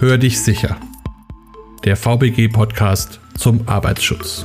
Hör dich sicher. Der VBG-Podcast zum Arbeitsschutz.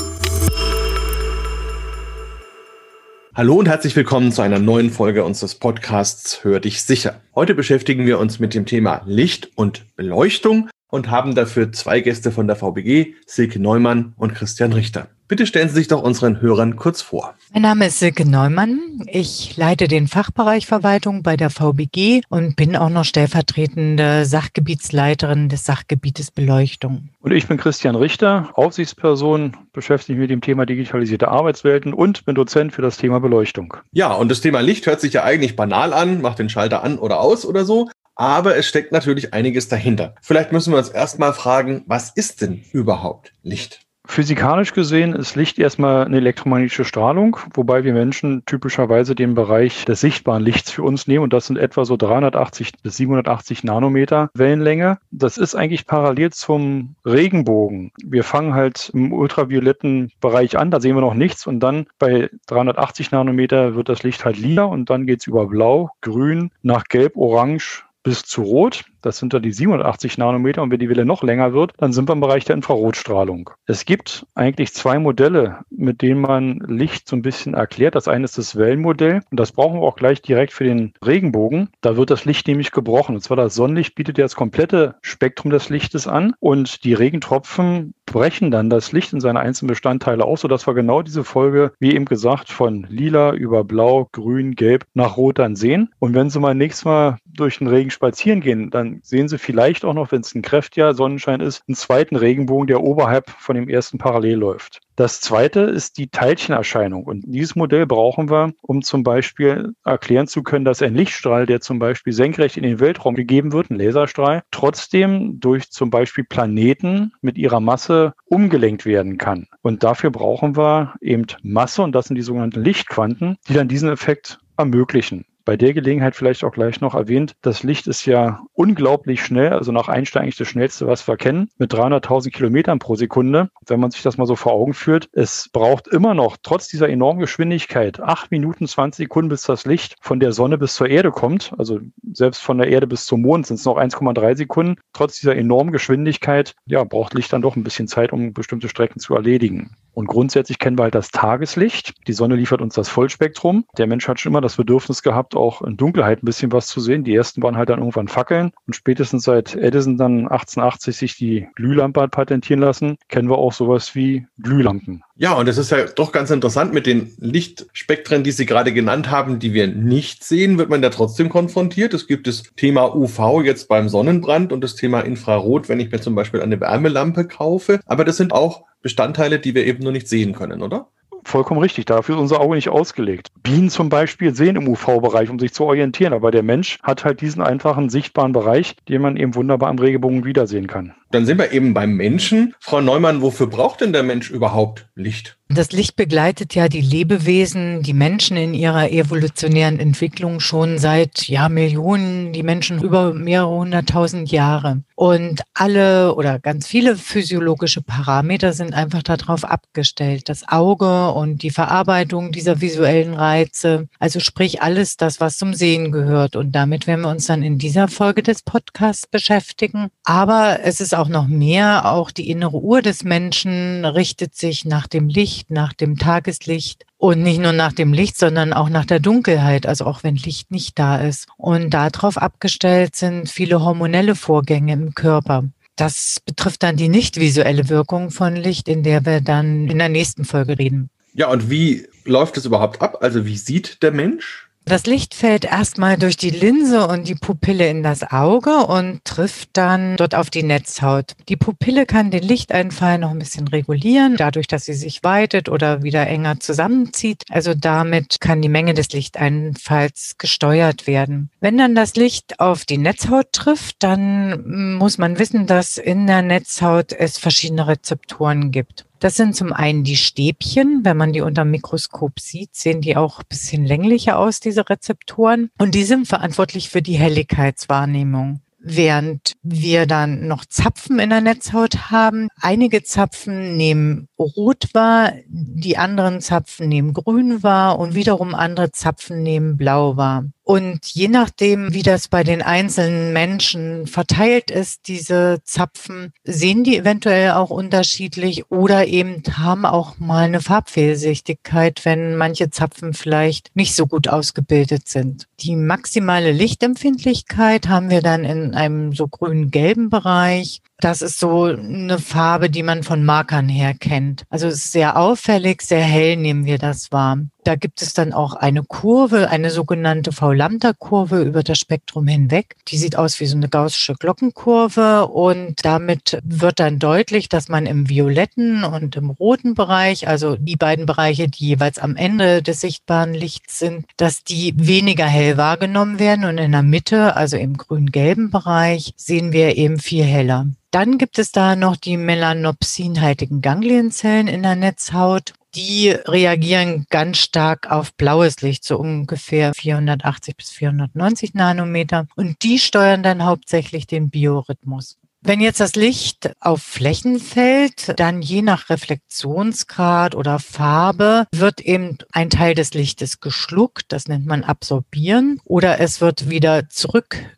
Hallo und herzlich willkommen zu einer neuen Folge unseres Podcasts Hör dich sicher. Heute beschäftigen wir uns mit dem Thema Licht und Beleuchtung und haben dafür zwei Gäste von der VBG, Silke Neumann und Christian Richter. Bitte stellen Sie sich doch unseren Hörern kurz vor. Mein Name ist Silke Neumann. Ich leite den Fachbereich Verwaltung bei der VBG und bin auch noch stellvertretende Sachgebietsleiterin des Sachgebietes Beleuchtung. Und ich bin Christian Richter, Aufsichtsperson, beschäftige mich mit dem Thema digitalisierte Arbeitswelten und bin Dozent für das Thema Beleuchtung. Ja, und das Thema Licht hört sich ja eigentlich banal an, macht den Schalter an oder aus oder so. Aber es steckt natürlich einiges dahinter. Vielleicht müssen wir uns erstmal fragen, was ist denn überhaupt Licht? Physikalisch gesehen ist Licht erstmal eine elektromagnetische Strahlung, wobei wir Menschen typischerweise den Bereich des sichtbaren Lichts für uns nehmen und das sind etwa so 380 bis 780 Nanometer Wellenlänge. Das ist eigentlich parallel zum Regenbogen. Wir fangen halt im ultravioletten Bereich an, da sehen wir noch nichts und dann bei 380 Nanometer wird das Licht halt lila und dann geht's über blau, grün, nach gelb, orange bis zu rot. Das sind dann die 87 Nanometer. Und wenn die Welle noch länger wird, dann sind wir im Bereich der Infrarotstrahlung. Es gibt eigentlich zwei Modelle, mit denen man Licht so ein bisschen erklärt. Das eine ist das Wellenmodell. Und das brauchen wir auch gleich direkt für den Regenbogen. Da wird das Licht nämlich gebrochen. Und zwar das Sonnenlicht bietet ja das komplette Spektrum des Lichtes an. Und die Regentropfen brechen dann das Licht in seine einzelnen Bestandteile aus, sodass wir genau diese Folge, wie eben gesagt, von lila über blau, grün, gelb nach rot dann sehen. Und wenn Sie mal nächstes Mal durch den Regen spazieren gehen, dann sehen Sie vielleicht auch noch, wenn es ein kräftiger Sonnenschein ist, einen zweiten Regenbogen, der oberhalb von dem ersten parallel läuft. Das zweite ist die Teilchenerscheinung. Und dieses Modell brauchen wir, um zum Beispiel erklären zu können, dass ein Lichtstrahl, der zum Beispiel senkrecht in den Weltraum gegeben wird, ein Laserstrahl, trotzdem durch zum Beispiel Planeten mit ihrer Masse umgelenkt werden kann. Und dafür brauchen wir eben Masse, und das sind die sogenannten Lichtquanten, die dann diesen Effekt ermöglichen. Bei der Gelegenheit vielleicht auch gleich noch erwähnt, das Licht ist ja unglaublich schnell, also nach Einstein eigentlich das schnellste, was wir kennen, mit 300.000 Kilometern pro Sekunde. Wenn man sich das mal so vor Augen führt, es braucht immer noch, trotz dieser enormen Geschwindigkeit, 8 Minuten 20 Sekunden, bis das Licht von der Sonne bis zur Erde kommt. Also selbst von der Erde bis zum Mond sind es noch 1,3 Sekunden. Trotz dieser enormen Geschwindigkeit, ja, braucht Licht dann doch ein bisschen Zeit, um bestimmte Strecken zu erledigen. Und grundsätzlich kennen wir halt das Tageslicht. Die Sonne liefert uns das Vollspektrum. Der Mensch hat schon immer das Bedürfnis gehabt, auch in Dunkelheit ein bisschen was zu sehen. Die ersten waren halt dann irgendwann Fackeln. Und spätestens seit Edison dann 1880 sich die Glühlampe hat patentieren lassen, kennen wir auch sowas wie Glühlampen. Ja, und es ist ja doch ganz interessant mit den Lichtspektren, die Sie gerade genannt haben, die wir nicht sehen, wird man da trotzdem konfrontiert. Es gibt das Thema UV jetzt beim Sonnenbrand und das Thema Infrarot, wenn ich mir zum Beispiel eine Wärmelampe kaufe. Aber das sind auch Bestandteile, die wir eben nur nicht sehen können, oder? Vollkommen richtig. Dafür ist unser Auge nicht ausgelegt. Bienen zum Beispiel sehen im UV-Bereich, um sich zu orientieren. Aber der Mensch hat halt diesen einfachen sichtbaren Bereich, den man eben wunderbar am Regenbogen wiedersehen kann. Dann sind wir eben beim Menschen. Frau Neumann, wofür braucht denn der Mensch überhaupt Licht? Das Licht begleitet ja die Lebewesen, die Menschen in ihrer evolutionären Entwicklung schon seit ja, Millionen, die Menschen über mehrere hunderttausend Jahre. Und alle oder ganz viele physiologische Parameter sind einfach darauf abgestellt. Das Auge und die Verarbeitung dieser visuellen Reize, also sprich alles das, was zum Sehen gehört. Und damit werden wir uns dann in dieser Folge des Podcasts beschäftigen. Aber es ist auch noch mehr. Auch die innere Uhr des Menschen richtet sich nach dem Licht, nach dem Tageslicht und nicht nur nach dem Licht, sondern auch nach der Dunkelheit, also auch wenn Licht nicht da ist. Und darauf abgestellt sind viele hormonelle Vorgänge im Körper. Das betrifft dann die nicht visuelle Wirkung von Licht, in der wir dann in der nächsten Folge reden. Ja, und wie läuft es überhaupt ab? Also wie sieht der Mensch? Das Licht fällt erstmal durch die Linse und die Pupille in das Auge und trifft dann dort auf die Netzhaut. Die Pupille kann den Lichteinfall noch ein bisschen regulieren, dadurch, dass sie sich weitet oder wieder enger zusammenzieht. Also damit kann die Menge des Lichteinfalls gesteuert werden. Wenn dann das Licht auf die Netzhaut trifft, dann muss man wissen, dass in der Netzhaut es verschiedene Rezeptoren gibt. Das sind zum einen die Stäbchen. Wenn man die unter dem Mikroskop sieht, sehen die auch ein bisschen länglicher aus, diese Rezeptoren. Und die sind verantwortlich für die Helligkeitswahrnehmung während wir dann noch Zapfen in der Netzhaut haben. Einige Zapfen nehmen rot wahr, die anderen Zapfen nehmen grün wahr und wiederum andere Zapfen nehmen blau wahr. Und je nachdem, wie das bei den einzelnen Menschen verteilt ist, diese Zapfen, sehen die eventuell auch unterschiedlich oder eben haben auch mal eine Farbfehlsichtigkeit, wenn manche Zapfen vielleicht nicht so gut ausgebildet sind. Die maximale Lichtempfindlichkeit haben wir dann in einem so grün-gelben Bereich. Das ist so eine Farbe, die man von Markern her kennt. Also es ist sehr auffällig, sehr hell nehmen wir das wahr. Da gibt es dann auch eine Kurve, eine sogenannte V-Lambda-Kurve über das Spektrum hinweg. Die sieht aus wie so eine gaußsche Glockenkurve und damit wird dann deutlich, dass man im violetten und im roten Bereich, also die beiden Bereiche, die jeweils am Ende des sichtbaren Lichts sind, dass die weniger hell wahrgenommen werden und in der Mitte, also im grün-gelben Bereich, sehen wir eben viel heller. Dann gibt es da noch die melanopsinhaltigen Ganglienzellen in der Netzhaut die reagieren ganz stark auf blaues Licht, so ungefähr 480 bis 490 Nanometer. Und die steuern dann hauptsächlich den Biorhythmus. Wenn jetzt das Licht auf Flächen fällt, dann je nach Reflexionsgrad oder Farbe wird eben ein Teil des Lichtes geschluckt, das nennt man absorbieren, oder es wird wieder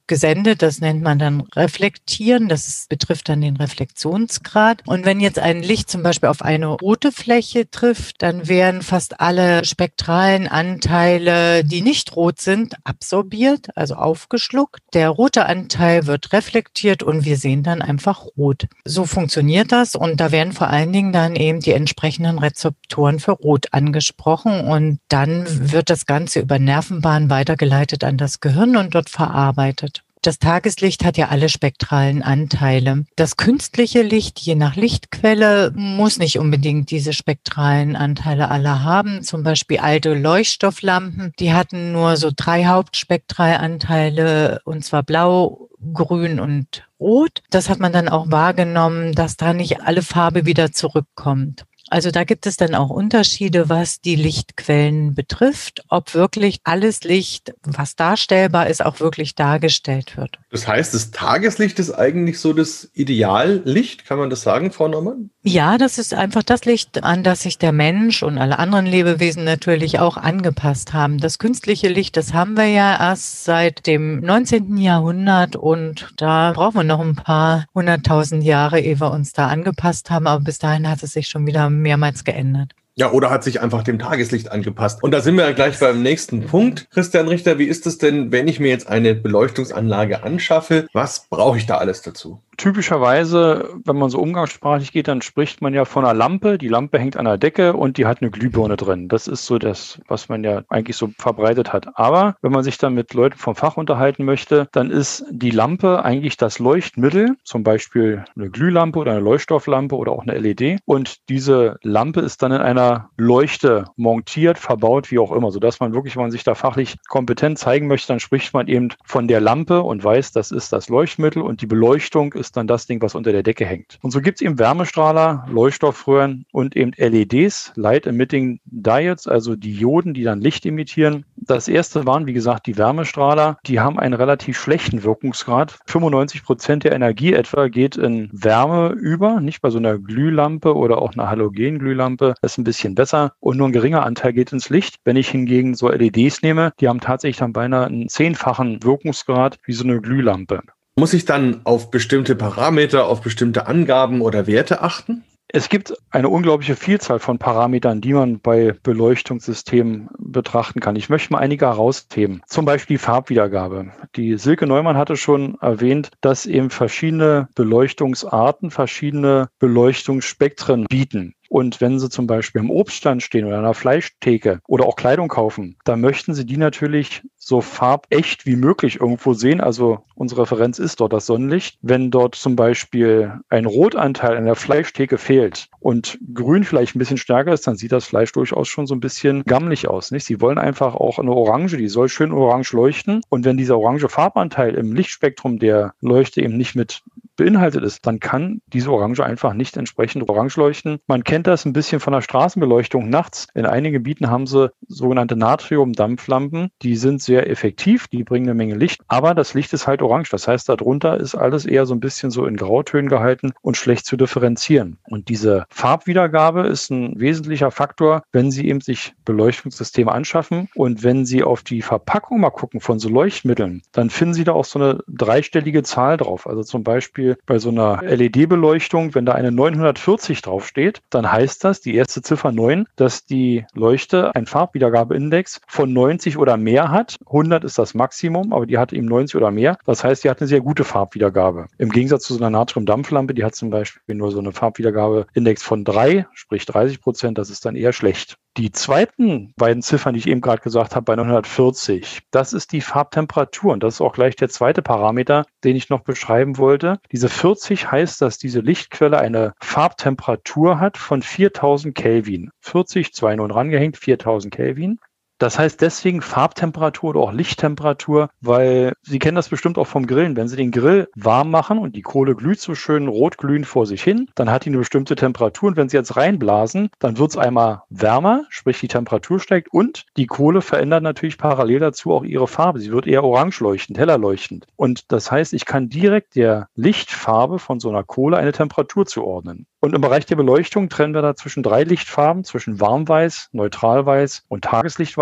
zurückgesendet, das nennt man dann reflektieren, das betrifft dann den Reflexionsgrad. Und wenn jetzt ein Licht zum Beispiel auf eine rote Fläche trifft, dann werden fast alle spektralen Anteile, die nicht rot sind, absorbiert, also aufgeschluckt. Der rote Anteil wird reflektiert und wir sehen dann einfach rot. So funktioniert das und da werden vor allen Dingen dann eben die entsprechenden Rezeptoren für Rot angesprochen und dann wird das Ganze über Nervenbahnen weitergeleitet an das Gehirn und dort verarbeitet. Das Tageslicht hat ja alle spektralen Anteile. Das künstliche Licht, je nach Lichtquelle, muss nicht unbedingt diese spektralen Anteile alle haben. Zum Beispiel alte Leuchtstofflampen, die hatten nur so drei Hauptspektralanteile, und zwar blau, grün und rot. Das hat man dann auch wahrgenommen, dass da nicht alle Farbe wieder zurückkommt. Also da gibt es dann auch Unterschiede, was die Lichtquellen betrifft, ob wirklich alles Licht, was darstellbar ist, auch wirklich dargestellt wird. Das heißt, das Tageslicht ist eigentlich so das Ideallicht, kann man das sagen, Frau Norman? Ja, das ist einfach das Licht, an das sich der Mensch und alle anderen Lebewesen natürlich auch angepasst haben. Das künstliche Licht, das haben wir ja erst seit dem 19. Jahrhundert und da brauchen wir noch ein paar hunderttausend Jahre, ehe wir uns da angepasst haben. Aber bis dahin hat es sich schon wieder mehrmals geändert. Ja, oder hat sich einfach dem Tageslicht angepasst. Und da sind wir ja gleich beim nächsten Punkt. Christian Richter, wie ist es denn, wenn ich mir jetzt eine Beleuchtungsanlage anschaffe? Was brauche ich da alles dazu? Typischerweise, wenn man so umgangssprachlich geht, dann spricht man ja von einer Lampe. Die Lampe hängt an der Decke und die hat eine Glühbirne drin. Das ist so das, was man ja eigentlich so verbreitet hat. Aber wenn man sich dann mit Leuten vom Fach unterhalten möchte, dann ist die Lampe eigentlich das Leuchtmittel, zum Beispiel eine Glühlampe oder eine Leuchtstofflampe oder auch eine LED. Und diese Lampe ist dann in einer Leuchte montiert, verbaut, wie auch immer, sodass man wirklich, wenn man sich da fachlich kompetent zeigen möchte, dann spricht man eben von der Lampe und weiß, das ist das Leuchtmittel und die Beleuchtung ist ist dann das Ding, was unter der Decke hängt. Und so gibt es eben Wärmestrahler, Leuchtstoffröhren und eben LEDs, Light Emitting Diodes, also Dioden, die dann Licht emittieren. Das erste waren, wie gesagt, die Wärmestrahler. Die haben einen relativ schlechten Wirkungsgrad. 95 Prozent der Energie etwa geht in Wärme über, nicht bei so einer Glühlampe oder auch einer Halogenglühlampe. Das ist ein bisschen besser. Und nur ein geringer Anteil geht ins Licht. Wenn ich hingegen so LEDs nehme, die haben tatsächlich dann beinahe einen zehnfachen Wirkungsgrad wie so eine Glühlampe. Muss ich dann auf bestimmte Parameter, auf bestimmte Angaben oder Werte achten? Es gibt eine unglaubliche Vielzahl von Parametern, die man bei Beleuchtungssystemen betrachten kann. Ich möchte mal einige herausheben. Zum Beispiel Farbwiedergabe. Die Silke Neumann hatte schon erwähnt, dass eben verschiedene Beleuchtungsarten verschiedene Beleuchtungsspektren bieten. Und wenn Sie zum Beispiel im Obststand stehen oder einer Fleischtheke oder auch Kleidung kaufen, da möchten Sie die natürlich so farbecht wie möglich irgendwo sehen. Also unsere Referenz ist dort das Sonnenlicht. Wenn dort zum Beispiel ein Rotanteil an der Fleischtheke fehlt und grün vielleicht ein bisschen stärker ist, dann sieht das Fleisch durchaus schon so ein bisschen gammelig aus. Nicht? Sie wollen einfach auch eine Orange, die soll schön orange leuchten. Und wenn dieser orange Farbanteil im Lichtspektrum der Leuchte eben nicht mit beinhaltet ist, dann kann diese Orange einfach nicht entsprechend orange leuchten. Man kennt das ein bisschen von der Straßenbeleuchtung nachts. In einigen Gebieten haben sie sogenannte Natrium-Dampflampen. Die sind sehr effektiv, die bringen eine Menge Licht, aber das Licht ist halt orange. Das heißt, darunter ist alles eher so ein bisschen so in Grautönen gehalten und schlecht zu differenzieren. Und diese Farbwiedergabe ist ein wesentlicher Faktor, wenn Sie eben sich Beleuchtungssysteme anschaffen und wenn Sie auf die Verpackung mal gucken von so Leuchtmitteln, dann finden Sie da auch so eine dreistellige Zahl drauf. Also zum Beispiel bei so einer LED-Beleuchtung, wenn da eine 940 draufsteht, dann heißt das, die erste Ziffer 9, dass die Leuchte einen Farbwiedergabeindex von 90 oder mehr hat. 100 ist das Maximum, aber die hat eben 90 oder mehr. Das heißt, die hat eine sehr gute Farbwiedergabe. Im Gegensatz zu so einer Natriumdampflampe, die hat zum Beispiel nur so eine Farbwiedergabeindex von 3, sprich 30 Prozent. Das ist dann eher schlecht. Die zweiten beiden Ziffern, die ich eben gerade gesagt habe, bei 940, das ist die Farbtemperatur. Und das ist auch gleich der zweite Parameter, den ich noch beschreiben wollte. Diese 40 heißt, dass diese Lichtquelle eine Farbtemperatur hat von 4000 Kelvin. 40, 2 nun rangehängt, 4000 Kelvin. Das heißt deswegen Farbtemperatur oder auch Lichttemperatur, weil Sie kennen das bestimmt auch vom Grillen. Wenn Sie den Grill warm machen und die Kohle glüht so schön rotglühend vor sich hin, dann hat die eine bestimmte Temperatur. Und wenn Sie jetzt reinblasen, dann wird es einmal wärmer, sprich die Temperatur steigt und die Kohle verändert natürlich parallel dazu auch ihre Farbe. Sie wird eher orange leuchtend, heller leuchtend. Und das heißt, ich kann direkt der Lichtfarbe von so einer Kohle eine Temperatur zuordnen. Und im Bereich der Beleuchtung trennen wir da zwischen drei Lichtfarben, zwischen Warmweiß, Neutralweiß und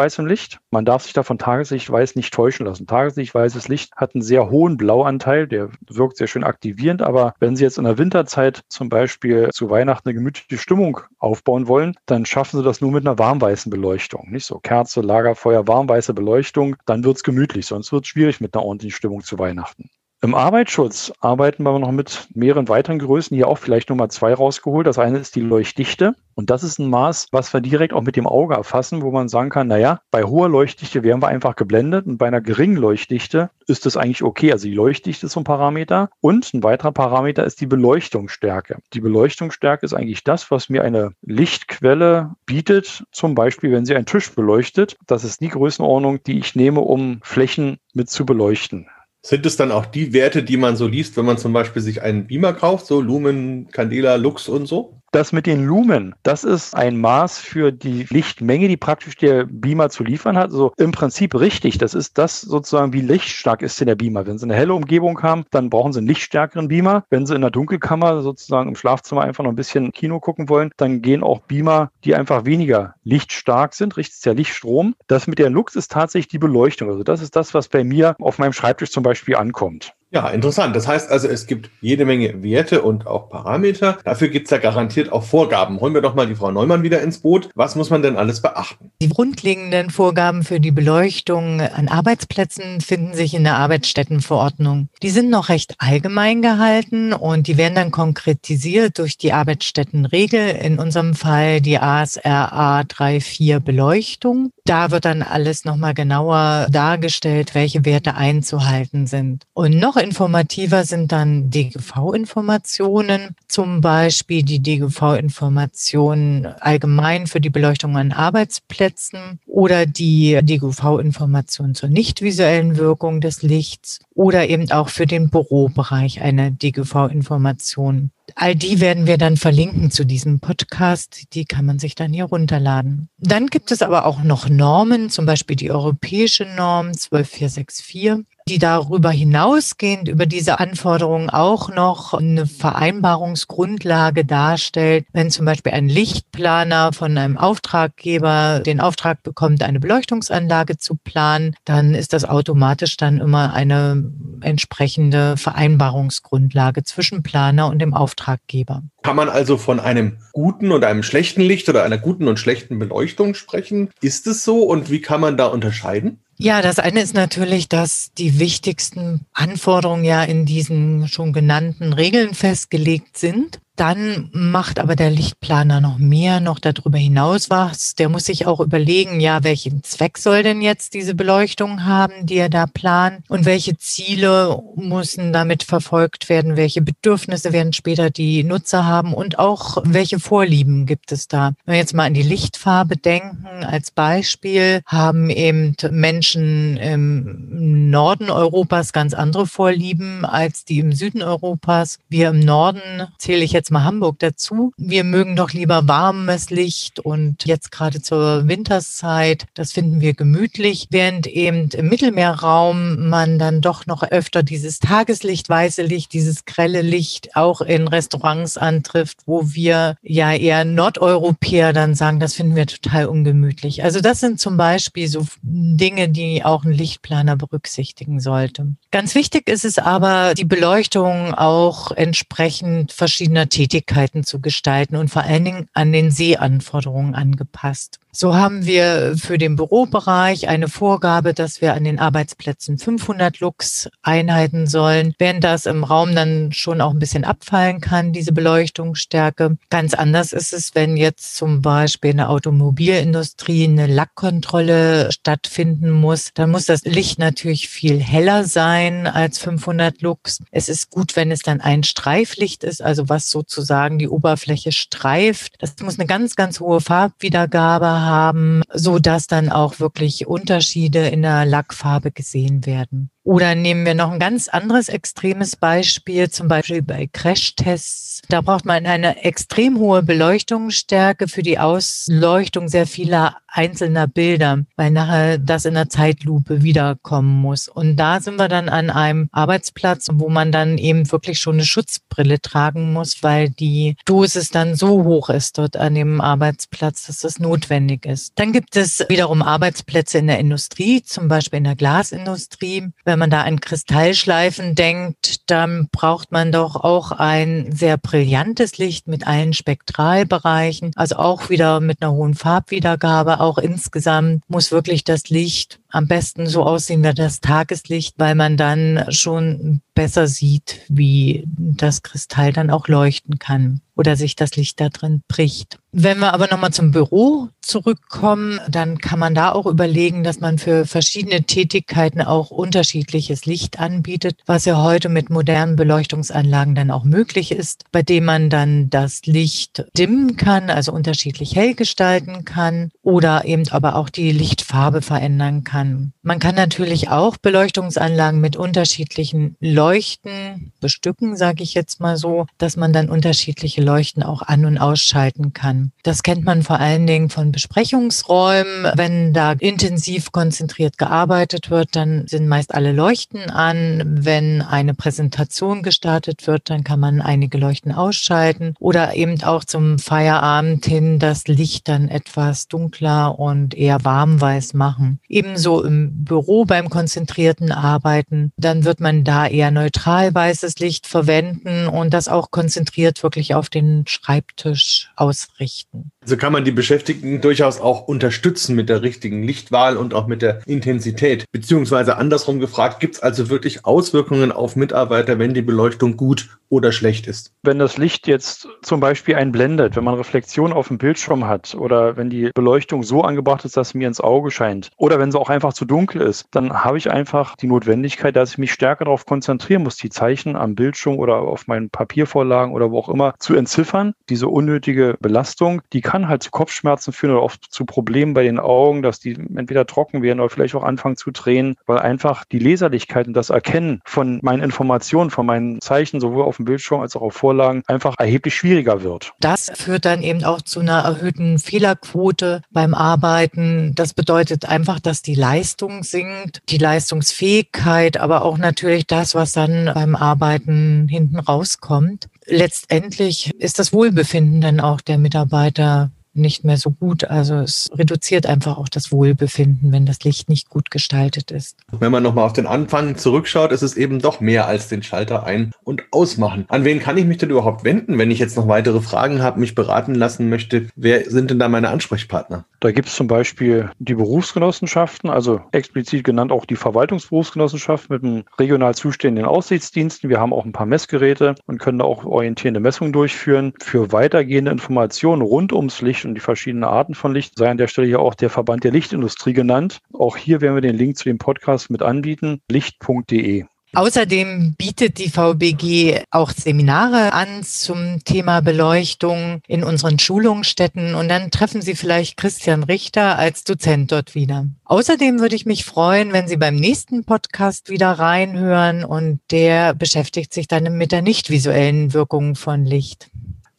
Tageslichtweißem Licht. Man darf sich da von Tageslichtweiß nicht täuschen lassen. Tageslichtweißes Licht hat einen sehr hohen Blauanteil, der wirkt sehr schön aktivierend, aber wenn Sie jetzt in der Winterzeit zum Beispiel zu Weihnachten eine gemütliche Stimmung aufbauen wollen, dann schaffen Sie das nur mit einer warmweißen Beleuchtung. Nicht so Kerze, Lagerfeuer, warmweiße Beleuchtung, dann wird es gemütlich, sonst wird es schwierig mit einer ordentlichen Stimmung zu Weihnachten. Im Arbeitsschutz arbeiten wir noch mit mehreren weiteren Größen. Hier auch vielleicht Nummer zwei rausgeholt. Das eine ist die Leuchtdichte. Und das ist ein Maß, was wir direkt auch mit dem Auge erfassen, wo man sagen kann, naja, bei hoher Leuchtdichte werden wir einfach geblendet und bei einer geringen Leuchtdichte ist das eigentlich okay. Also die Leuchtdichte ist so ein Parameter und ein weiterer Parameter ist die Beleuchtungsstärke. Die Beleuchtungsstärke ist eigentlich das, was mir eine Lichtquelle bietet, zum Beispiel, wenn sie einen Tisch beleuchtet. Das ist die Größenordnung, die ich nehme, um Flächen mit zu beleuchten. Sind es dann auch die Werte, die man so liest, wenn man zum Beispiel sich einen Beamer kauft, so Lumen, Candela, Lux und so? Das mit den Lumen, das ist ein Maß für die Lichtmenge, die praktisch der Beamer zu liefern hat. Also im Prinzip richtig. Das ist das sozusagen, wie lichtstark ist denn der Beamer. Wenn Sie eine helle Umgebung haben, dann brauchen Sie einen lichtstärkeren Beamer. Wenn Sie in der Dunkelkammer sozusagen im Schlafzimmer einfach noch ein bisschen Kino gucken wollen, dann gehen auch Beamer, die einfach weniger lichtstark sind, richtet ja Lichtstrom. Das mit der Lux ist tatsächlich die Beleuchtung. Also das ist das, was bei mir auf meinem Schreibtisch zum Beispiel ankommt. Ja, interessant. Das heißt also, es gibt jede Menge Werte und auch Parameter. Dafür gibt es ja garantiert auch Vorgaben. Holen wir doch mal die Frau Neumann wieder ins Boot. Was muss man denn alles beachten? Die grundlegenden Vorgaben für die Beleuchtung an Arbeitsplätzen finden sich in der Arbeitsstättenverordnung. Die sind noch recht allgemein gehalten und die werden dann konkretisiert durch die Arbeitsstättenregel, in unserem Fall die ASRA 34 Beleuchtung. Da wird dann alles nochmal genauer dargestellt, welche Werte einzuhalten sind. Und noch informativer sind dann DGV-Informationen, zum Beispiel die DGV-Informationen allgemein für die Beleuchtung an Arbeitsplätzen oder die DGV-Informationen zur nicht visuellen Wirkung des Lichts oder eben auch für den Bürobereich eine DGV-Information. All die werden wir dann verlinken zu diesem Podcast. Die kann man sich dann hier runterladen. Dann gibt es aber auch noch Normen, zum Beispiel die europäische Norm 12464 die darüber hinausgehend über diese Anforderungen auch noch eine Vereinbarungsgrundlage darstellt, wenn zum Beispiel ein Lichtplaner von einem Auftraggeber den Auftrag bekommt, eine Beleuchtungsanlage zu planen, dann ist das automatisch dann immer eine entsprechende Vereinbarungsgrundlage zwischen Planer und dem Auftraggeber. Kann man also von einem guten oder einem schlechten Licht oder einer guten und schlechten Beleuchtung sprechen? Ist es so und wie kann man da unterscheiden? Ja, das eine ist natürlich, dass die wichtigsten Anforderungen ja in diesen schon genannten Regeln festgelegt sind. Dann macht aber der Lichtplaner noch mehr, noch darüber hinaus was. Der muss sich auch überlegen, ja, welchen Zweck soll denn jetzt diese Beleuchtung haben, die er da plant und welche Ziele müssen damit verfolgt werden, welche Bedürfnisse werden später die Nutzer haben und auch welche Vorlieben gibt es da. Wenn wir jetzt mal an die Lichtfarbe denken, als Beispiel haben eben Menschen im Norden Europas ganz andere Vorlieben als die im Süden Europas. Wir im Norden zähle ich jetzt mal Hamburg dazu. Wir mögen doch lieber warmes Licht und jetzt gerade zur Winterszeit, das finden wir gemütlich, während eben im Mittelmeerraum man dann doch noch öfter dieses Tageslicht, weiße Licht, dieses grelle Licht auch in Restaurants antrifft, wo wir ja eher Nordeuropäer dann sagen, das finden wir total ungemütlich. Also das sind zum Beispiel so Dinge, die auch ein Lichtplaner berücksichtigen sollte. Ganz wichtig ist es aber, die Beleuchtung auch entsprechend verschiedener Tätigkeiten zu gestalten und vor allen Dingen an den Seeanforderungen angepasst. So haben wir für den Bürobereich eine Vorgabe, dass wir an den Arbeitsplätzen 500 Lux einhalten sollen, wenn das im Raum dann schon auch ein bisschen abfallen kann, diese Beleuchtungsstärke. Ganz anders ist es, wenn jetzt zum Beispiel in der Automobilindustrie eine Lackkontrolle stattfinden muss. Dann muss das Licht natürlich viel heller sein als 500 Lux. Es ist gut, wenn es dann ein Streiflicht ist, also was sozusagen die Oberfläche streift. Das muss eine ganz, ganz hohe Farbwiedergabe haben haben, so dass dann auch wirklich Unterschiede in der Lackfarbe gesehen werden. Oder nehmen wir noch ein ganz anderes extremes Beispiel, zum Beispiel bei Crashtests. Da braucht man eine extrem hohe Beleuchtungsstärke für die Ausleuchtung sehr vieler einzelner Bilder, weil nachher das in der Zeitlupe wiederkommen muss. Und da sind wir dann an einem Arbeitsplatz, wo man dann eben wirklich schon eine Schutzbrille tragen muss, weil die Dosis dann so hoch ist dort an dem Arbeitsplatz, dass das notwendig ist. Dann gibt es wiederum Arbeitsplätze in der Industrie, zum Beispiel in der Glasindustrie. Wenn man da an Kristallschleifen denkt, dann braucht man doch auch ein sehr brillantes Licht mit allen Spektralbereichen, also auch wieder mit einer hohen Farbwiedergabe. Auch insgesamt muss wirklich das Licht am besten so aussehen wie das Tageslicht, weil man dann schon besser sieht, wie das Kristall dann auch leuchten kann oder sich das Licht da drin bricht. Wenn wir aber nochmal zum Büro zurückkommen, dann kann man da auch überlegen, dass man für verschiedene Tätigkeiten auch unterschiedliches Licht anbietet, was ja heute mit modernen Beleuchtungsanlagen dann auch möglich ist, bei dem man dann das Licht dimmen kann, also unterschiedlich hell gestalten kann oder eben aber auch die Lichtfarbe verändern kann. Man kann natürlich auch Beleuchtungsanlagen mit unterschiedlichen Leuchten bestücken, sage ich jetzt mal so, dass man dann unterschiedliche Leuchten auch an- und ausschalten kann. Das kennt man vor allen Dingen von Besprechungsräumen. Wenn da intensiv konzentriert gearbeitet wird, dann sind meist alle Leuchten an. Wenn eine Präsentation gestartet wird, dann kann man einige Leuchten ausschalten oder eben auch zum Feierabend hin das Licht dann etwas dunkler und eher warmweiß machen. Ebenso im Büro beim konzentrierten Arbeiten, dann wird man da eher neutral weißes Licht verwenden und das auch konzentriert wirklich auf den Schreibtisch ausrichten. So kann man die Beschäftigten durchaus auch unterstützen mit der richtigen Lichtwahl und auch mit der Intensität. Beziehungsweise andersrum gefragt, gibt es also wirklich Auswirkungen auf Mitarbeiter, wenn die Beleuchtung gut oder schlecht ist? Wenn das Licht jetzt zum Beispiel einblendet, wenn man Reflexion auf dem Bildschirm hat oder wenn die Beleuchtung so angebracht ist, dass mir ins Auge scheint oder wenn sie auch einfach zu dunkel ist, dann habe ich einfach die Notwendigkeit, dass ich mich stärker darauf konzentrieren muss, die Zeichen am Bildschirm oder auf meinen Papiervorlagen oder wo auch immer zu entziffern. Diese unnötige Belastung, die kann halt zu Kopfschmerzen führen oder oft zu Problemen bei den Augen, dass die entweder trocken werden oder vielleicht auch anfangen zu drehen, weil einfach die Leserlichkeit und das Erkennen von meinen Informationen, von meinen Zeichen, sowohl auf dem Bildschirm als auch auf Vorlagen, einfach erheblich schwieriger wird. Das führt dann eben auch zu einer erhöhten Fehlerquote beim Arbeiten. Das bedeutet einfach, dass die Leistung sinkt, die Leistungsfähigkeit, aber auch natürlich das, was dann beim Arbeiten hinten rauskommt letztendlich ist das Wohlbefinden dann auch der Mitarbeiter nicht mehr so gut. Also es reduziert einfach auch das Wohlbefinden, wenn das Licht nicht gut gestaltet ist. Wenn man nochmal auf den Anfang zurückschaut, ist es eben doch mehr als den Schalter ein- und ausmachen. An wen kann ich mich denn überhaupt wenden, wenn ich jetzt noch weitere Fragen habe, mich beraten lassen möchte? Wer sind denn da meine Ansprechpartner? Da gibt es zum Beispiel die Berufsgenossenschaften, also explizit genannt auch die Verwaltungsberufsgenossenschaft mit einem regional zuständigen Aussichtsdiensten. Wir haben auch ein paar Messgeräte und können da auch orientierende Messungen durchführen. Für weitergehende Informationen rund ums Licht und die verschiedenen Arten von Licht sei an der Stelle ja auch der Verband der Lichtindustrie genannt. Auch hier werden wir den Link zu dem Podcast mit anbieten, licht.de. Außerdem bietet die VBG auch Seminare an zum Thema Beleuchtung in unseren Schulungsstätten und dann treffen Sie vielleicht Christian Richter als Dozent dort wieder. Außerdem würde ich mich freuen, wenn Sie beim nächsten Podcast wieder reinhören und der beschäftigt sich dann mit der nicht visuellen Wirkung von Licht.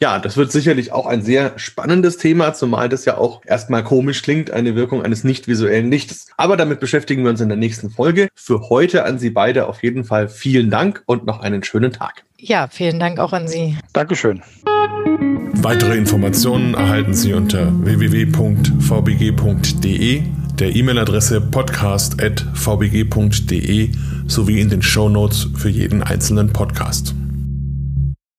Ja, das wird sicherlich auch ein sehr spannendes Thema, zumal das ja auch erstmal komisch klingt, eine Wirkung eines nicht visuellen Lichtes. Aber damit beschäftigen wir uns in der nächsten Folge. Für heute an Sie beide auf jeden Fall vielen Dank und noch einen schönen Tag. Ja, vielen Dank auch an Sie. Dankeschön. Weitere Informationen erhalten Sie unter www.vbg.de, der E-Mail-Adresse podcast.vbg.de sowie in den Show Notes für jeden einzelnen Podcast.